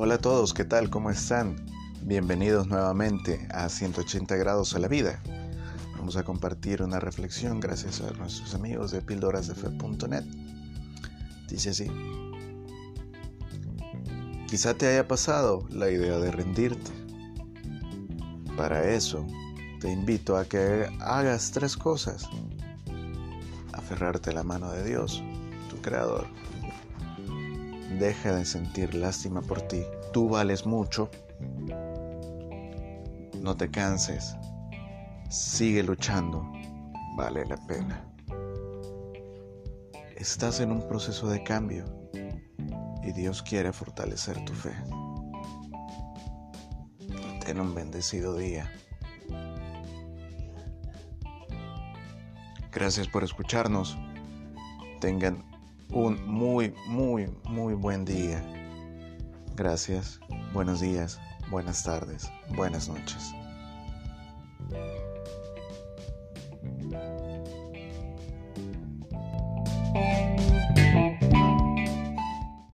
Hola a todos, ¿qué tal? ¿Cómo están? Bienvenidos nuevamente a 180 grados a la vida. Vamos a compartir una reflexión gracias a nuestros amigos de píldorasdefe.net. Dice así. Quizá te haya pasado la idea de rendirte. Para eso, te invito a que hagas tres cosas. Aferrarte a la mano de Dios, tu Creador. Deja de sentir lástima por ti. Tú vales mucho. No te canses. Sigue luchando. Vale la pena. Estás en un proceso de cambio y Dios quiere fortalecer tu fe. Ten un bendecido día. Gracias por escucharnos. Tengan un muy, muy, muy buen día. Gracias. Buenos días, buenas tardes, buenas noches.